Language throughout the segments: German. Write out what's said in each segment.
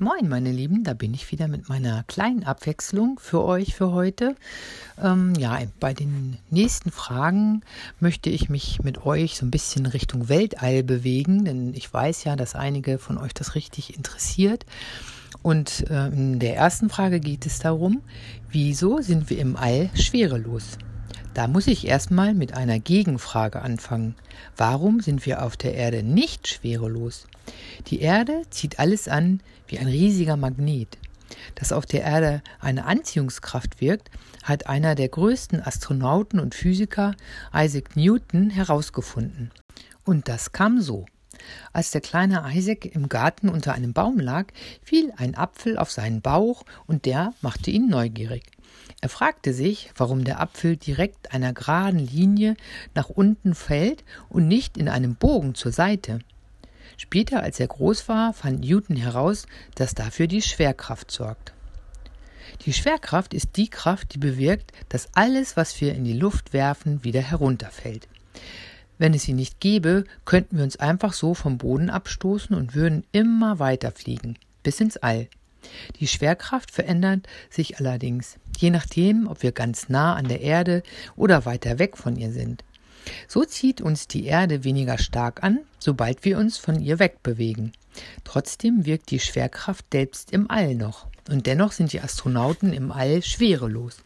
Moin, meine Lieben, da bin ich wieder mit meiner kleinen Abwechslung für euch für heute. Ähm, ja, bei den nächsten Fragen möchte ich mich mit euch so ein bisschen Richtung Weltall bewegen, denn ich weiß ja, dass einige von euch das richtig interessiert. Und äh, in der ersten Frage geht es darum, wieso sind wir im All schwerelos? Da muss ich erstmal mit einer Gegenfrage anfangen. Warum sind wir auf der Erde nicht schwerelos? Die Erde zieht alles an wie ein riesiger Magnet. Dass auf der Erde eine Anziehungskraft wirkt, hat einer der größten Astronauten und Physiker, Isaac Newton, herausgefunden. Und das kam so. Als der kleine Isaac im Garten unter einem Baum lag, fiel ein Apfel auf seinen Bauch und der machte ihn neugierig. Er fragte sich, warum der Apfel direkt einer geraden Linie nach unten fällt und nicht in einem Bogen zur Seite. Später, als er groß war, fand Newton heraus, dass dafür die Schwerkraft sorgt. Die Schwerkraft ist die Kraft, die bewirkt, dass alles, was wir in die Luft werfen, wieder herunterfällt. Wenn es sie nicht gäbe, könnten wir uns einfach so vom Boden abstoßen und würden immer weiter fliegen, bis ins All. Die Schwerkraft verändert sich allerdings, je nachdem, ob wir ganz nah an der Erde oder weiter weg von ihr sind. So zieht uns die Erde weniger stark an, sobald wir uns von ihr wegbewegen. Trotzdem wirkt die Schwerkraft selbst im All noch. Und dennoch sind die Astronauten im All schwerelos.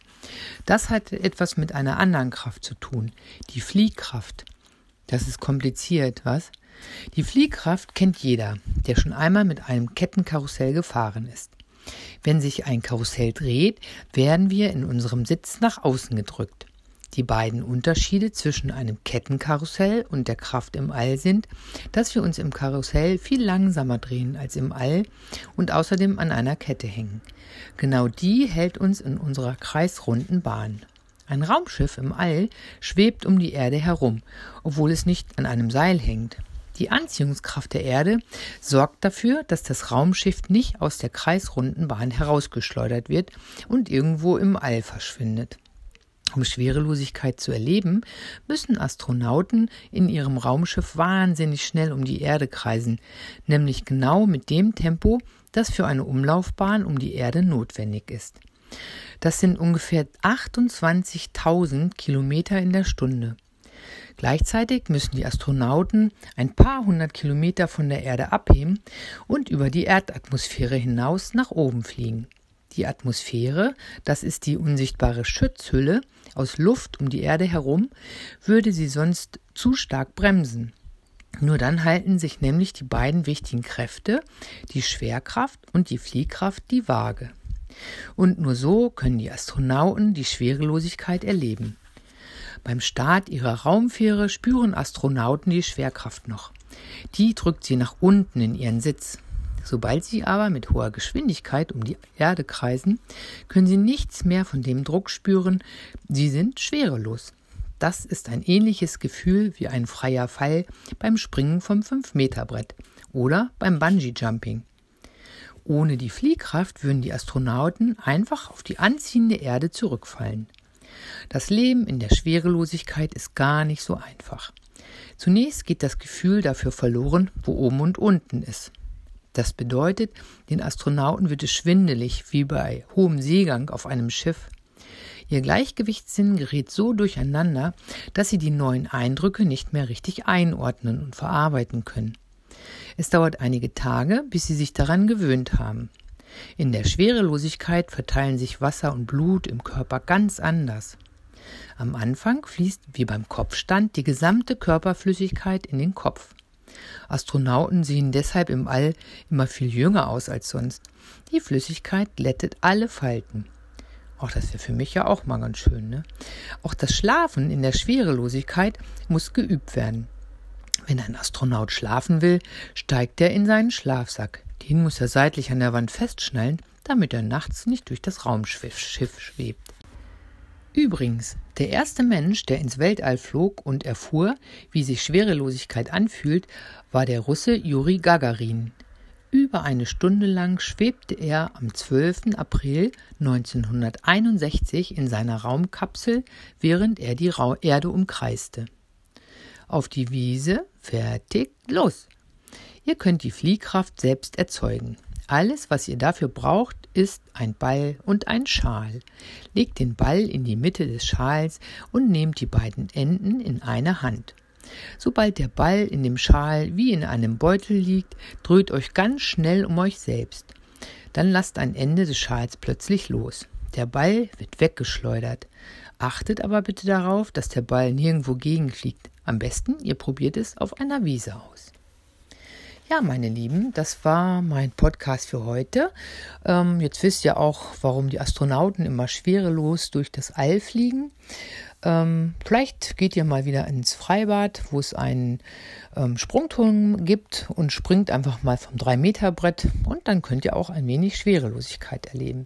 Das hat etwas mit einer anderen Kraft zu tun, die Fliehkraft. Das ist kompliziert, was? Die Fliehkraft kennt jeder, der schon einmal mit einem Kettenkarussell gefahren ist. Wenn sich ein Karussell dreht, werden wir in unserem Sitz nach außen gedrückt. Die beiden Unterschiede zwischen einem Kettenkarussell und der Kraft im All sind, dass wir uns im Karussell viel langsamer drehen als im All und außerdem an einer Kette hängen. Genau die hält uns in unserer kreisrunden Bahn. Ein Raumschiff im All schwebt um die Erde herum, obwohl es nicht an einem Seil hängt. Die Anziehungskraft der Erde sorgt dafür, dass das Raumschiff nicht aus der kreisrunden Bahn herausgeschleudert wird und irgendwo im All verschwindet. Um Schwerelosigkeit zu erleben, müssen Astronauten in ihrem Raumschiff wahnsinnig schnell um die Erde kreisen, nämlich genau mit dem Tempo, das für eine Umlaufbahn um die Erde notwendig ist. Das sind ungefähr 28.000 Kilometer in der Stunde. Gleichzeitig müssen die Astronauten ein paar hundert Kilometer von der Erde abheben und über die Erdatmosphäre hinaus nach oben fliegen. Die Atmosphäre, das ist die unsichtbare Schutzhülle aus Luft um die Erde herum, würde sie sonst zu stark bremsen. Nur dann halten sich nämlich die beiden wichtigen Kräfte, die Schwerkraft und die Fliehkraft, die Waage. Und nur so können die Astronauten die Schwerelosigkeit erleben. Beim Start ihrer Raumfähre spüren Astronauten die Schwerkraft noch. Die drückt sie nach unten in ihren Sitz. Sobald sie aber mit hoher Geschwindigkeit um die Erde kreisen, können sie nichts mehr von dem Druck spüren, sie sind schwerelos. Das ist ein ähnliches Gefühl wie ein freier Fall beim Springen vom 5-Meter-Brett oder beim Bungee-Jumping. Ohne die Fliehkraft würden die Astronauten einfach auf die anziehende Erde zurückfallen. Das Leben in der Schwerelosigkeit ist gar nicht so einfach. Zunächst geht das Gefühl dafür verloren, wo oben und unten ist. Das bedeutet, den Astronauten wird es schwindelig wie bei hohem Seegang auf einem Schiff. Ihr Gleichgewichtssinn gerät so durcheinander, dass sie die neuen Eindrücke nicht mehr richtig einordnen und verarbeiten können. Es dauert einige Tage, bis sie sich daran gewöhnt haben. In der Schwerelosigkeit verteilen sich Wasser und Blut im Körper ganz anders. Am Anfang fließt wie beim Kopfstand die gesamte Körperflüssigkeit in den Kopf. Astronauten sehen deshalb im All immer viel jünger aus als sonst. Die Flüssigkeit glättet alle Falten. Auch das wäre für mich ja auch mal ganz schön, ne? Auch das Schlafen in der Schwerelosigkeit muss geübt werden. Wenn ein Astronaut schlafen will, steigt er in seinen Schlafsack. Den muss er seitlich an der Wand festschnallen, damit er nachts nicht durch das Raumschiff schwebt. Übrigens, der erste Mensch, der ins Weltall flog und erfuhr, wie sich Schwerelosigkeit anfühlt, war der Russe Juri Gagarin. Über eine Stunde lang schwebte er am 12. April 1961 in seiner Raumkapsel, während er die Erde umkreiste. Auf die Wiese, fertig, los! Ihr könnt die Fliehkraft selbst erzeugen. Alles, was ihr dafür braucht, ist ein Ball und ein Schal. Legt den Ball in die Mitte des Schals und nehmt die beiden Enden in eine Hand. Sobald der Ball in dem Schal wie in einem Beutel liegt, dreht euch ganz schnell um euch selbst. Dann lasst ein Ende des Schals plötzlich los. Der Ball wird weggeschleudert. Achtet aber bitte darauf, dass der Ball nirgendwo gegenfliegt. Am besten, ihr probiert es auf einer Wiese aus. Ja, meine Lieben, das war mein Podcast für heute. Ähm, jetzt wisst ihr auch, warum die Astronauten immer schwerelos durch das All fliegen. Ähm, vielleicht geht ihr mal wieder ins Freibad, wo es einen ähm, Sprungturm gibt und springt einfach mal vom 3-Meter-Brett und dann könnt ihr auch ein wenig Schwerelosigkeit erleben.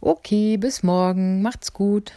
Okay, bis morgen, macht's gut.